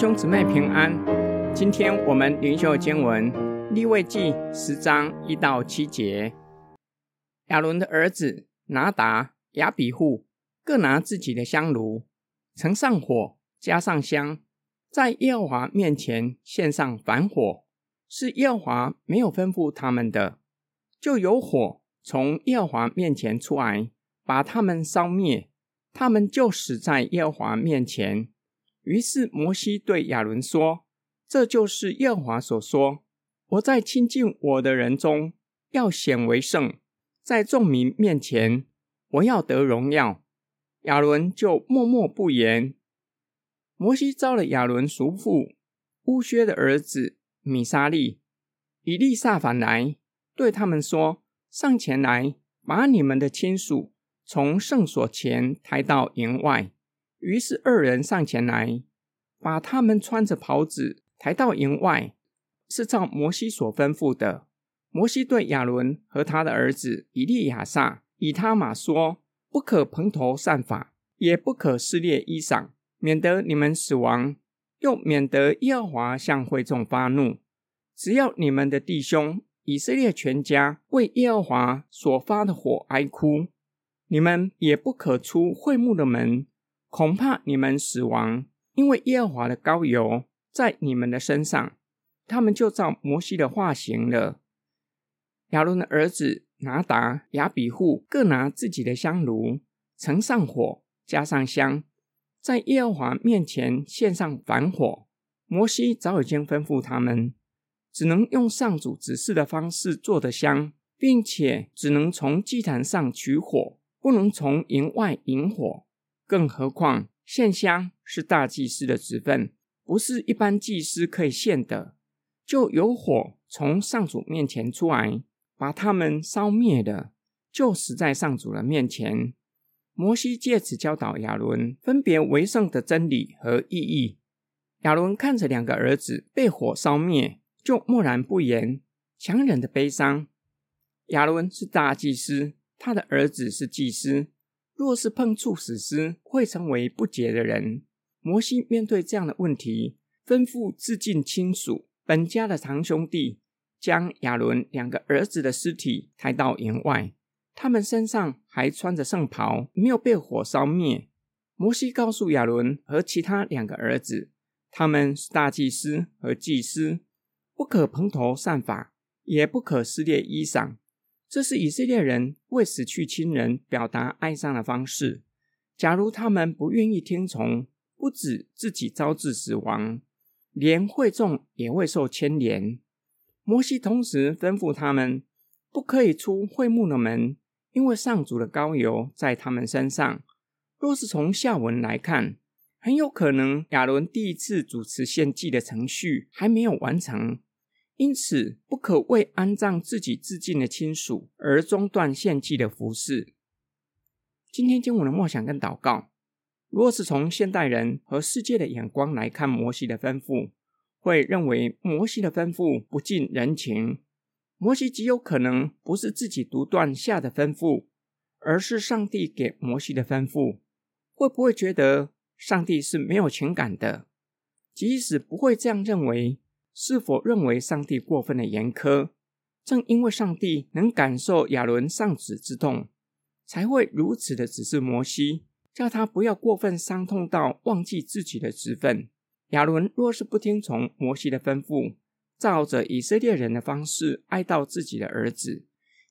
兄姊妹平安，今天我们灵修经文利未记十章一到七节。亚伦的儿子拿达、亚比户各拿自己的香炉，盛上火，加上香，在耶和华面前献上燔火，是耶和华没有吩咐他们的，就有火从耶和华面前出来，把他们烧灭，他们就死在耶和华面前。于是摩西对亚伦说：“这就是耶和华所说，我在亲近我的人中要显为圣，在众民面前我要得荣耀。”亚伦就默默不言。摩西召了亚伦叔父乌薛的儿子米沙利、以利撒反来，对他们说：“上前来，把你们的亲属从圣所前抬到营外。”于是二人上前来，把他们穿着袍子抬到营外，是照摩西所吩咐的。摩西对亚伦和他的儿子以利亚撒、以他玛说：“不可蓬头散发，也不可撕裂衣裳，免得你们死亡，又免得耶和华向会众发怒。只要你们的弟兄以色列全家为耶和华所发的火哀哭，你们也不可出会幕的门。”恐怕你们死亡，因为耶和华的膏油在你们的身上。他们就照摩西的话行了。亚伦的儿子拿达、亚比户各拿自己的香炉，盛上火，加上香，在耶和华面前献上燔火。摩西早已经吩咐他们，只能用上主指示的方式做的香，并且只能从祭坛上取火，不能从营外引火。更何况，献香是大祭司的职分，不是一般祭司可以献的。就有火从上主面前出来，把他们烧灭了，就死在上主的面前。摩西借此教导亚伦分别为圣的真理和意义。亚伦看着两个儿子被火烧灭，就默然不言，强忍着悲伤。亚伦是大祭司，他的儿子是祭司。若是碰触死尸，会成为不洁的人。摩西面对这样的问题，吩咐自尽亲属、本家的堂兄弟，将亚伦两个儿子的尸体抬到营外。他们身上还穿着圣袍，没有被火烧灭。摩西告诉亚伦和其他两个儿子，他们是大祭司和祭司，不可蓬头散发，也不可撕裂衣裳。这是以色列人为死去亲人表达哀伤的方式。假如他们不愿意听从，不止自己招致死亡，连会众也会受牵连。摩西同时吩咐他们，不可以出会幕的门，因为上主的膏油在他们身上。若是从下文来看，很有可能亚伦第一次主持献祭的程序还没有完成。因此，不可为安葬自己至敬的亲属而中断献祭的服饰。今天经文的梦想跟祷告，若是从现代人和世界的眼光来看摩西的吩咐，会认为摩西的吩咐不近人情。摩西极有可能不是自己独断下的吩咐，而是上帝给摩西的吩咐。会不会觉得上帝是没有情感的？即使不会这样认为。是否认为上帝过分的严苛？正因为上帝能感受亚伦丧子之痛，才会如此的指示摩西，叫他不要过分伤痛到忘记自己的职分。亚伦若是不听从摩西的吩咐，照着以色列人的方式哀悼自己的儿子，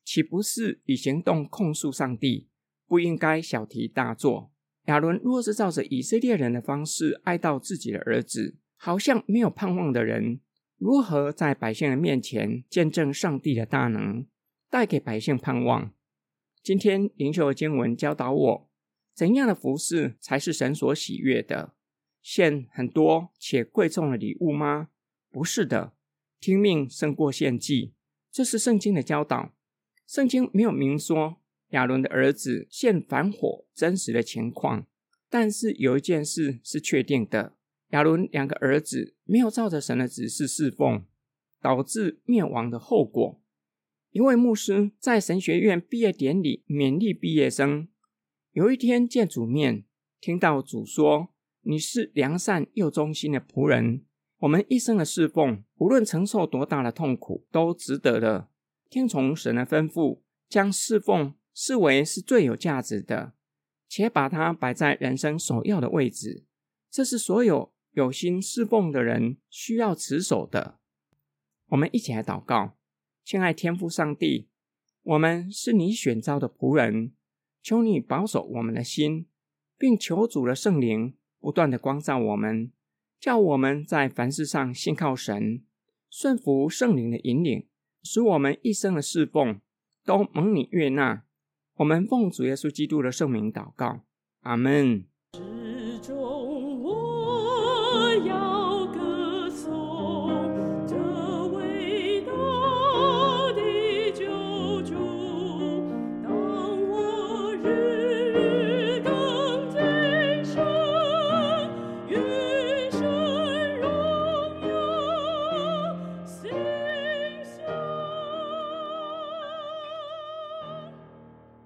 岂不是以行动控诉上帝？不应该小题大做。亚伦若是照着以色列人的方式哀悼自己的儿子，好像没有盼望的人。如何在百姓的面前见证上帝的大能，带给百姓盼望？今天灵修的经文教导我，怎样的服事才是神所喜悦的？献很多且贵重的礼物吗？不是的，听命胜过献祭，这是圣经的教导。圣经没有明说亚伦的儿子献燔火真实的情况，但是有一件事是确定的。亚伦两个儿子没有照着神的指示侍奉，导致灭亡的后果。一位牧师在神学院毕业典礼勉励毕业生，有一天见主面，听到主说：“你是良善又忠心的仆人。我们一生的侍奉，无论承受多大的痛苦，都值得的。听从神的吩咐，将侍奉视为是最有价值的，且把它摆在人生首要的位置。这是所有 有心侍奉的人需要持守的。我们一起来祷告，亲爱天父上帝，我们是你选召的仆人，求你保守我们的心，并求主的圣灵不断的光照我们，叫我们在凡事上信靠神，顺服圣灵的引领，使我们一生的侍奉都蒙你悦纳。我们奉主耶稣基督的圣名祷告，阿门。